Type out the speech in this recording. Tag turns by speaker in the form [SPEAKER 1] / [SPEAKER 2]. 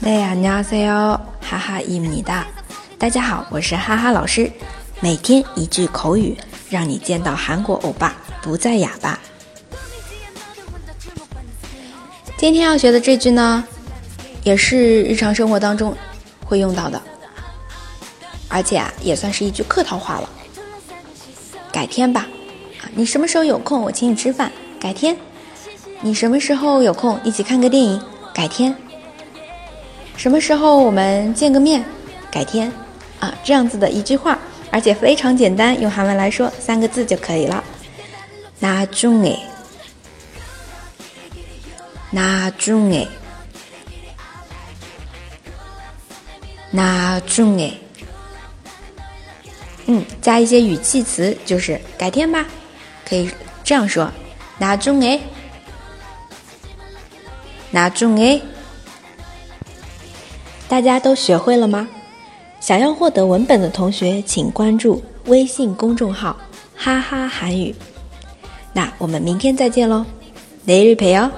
[SPEAKER 1] 네, 안녕하세요. 하하입니다. 大家好，我是哈哈老师。每天一句口语，让你见到韩国欧巴不再哑巴。今天要学的这句呢，也是日常生活当中会用到的， 而且啊，也算是一句客套话了。改天吧，啊，你什么时候有空，我请你吃饭。改天，你什么时候有空，一起看个电影。改天，什么时候我们见个面？改天，啊，这样子的一句话，而且非常简单，用韩文来说三个字就可以了。나중 에， 나중 에， 나중 에， 加一些语气词，就是改天吧，可以这样说。拿住哎，拿住哎，大家都学会了吗？想要获得文本的同学，请关注微信公众号“哈哈韩语”。那我们明天再见喽，雷日陪哦。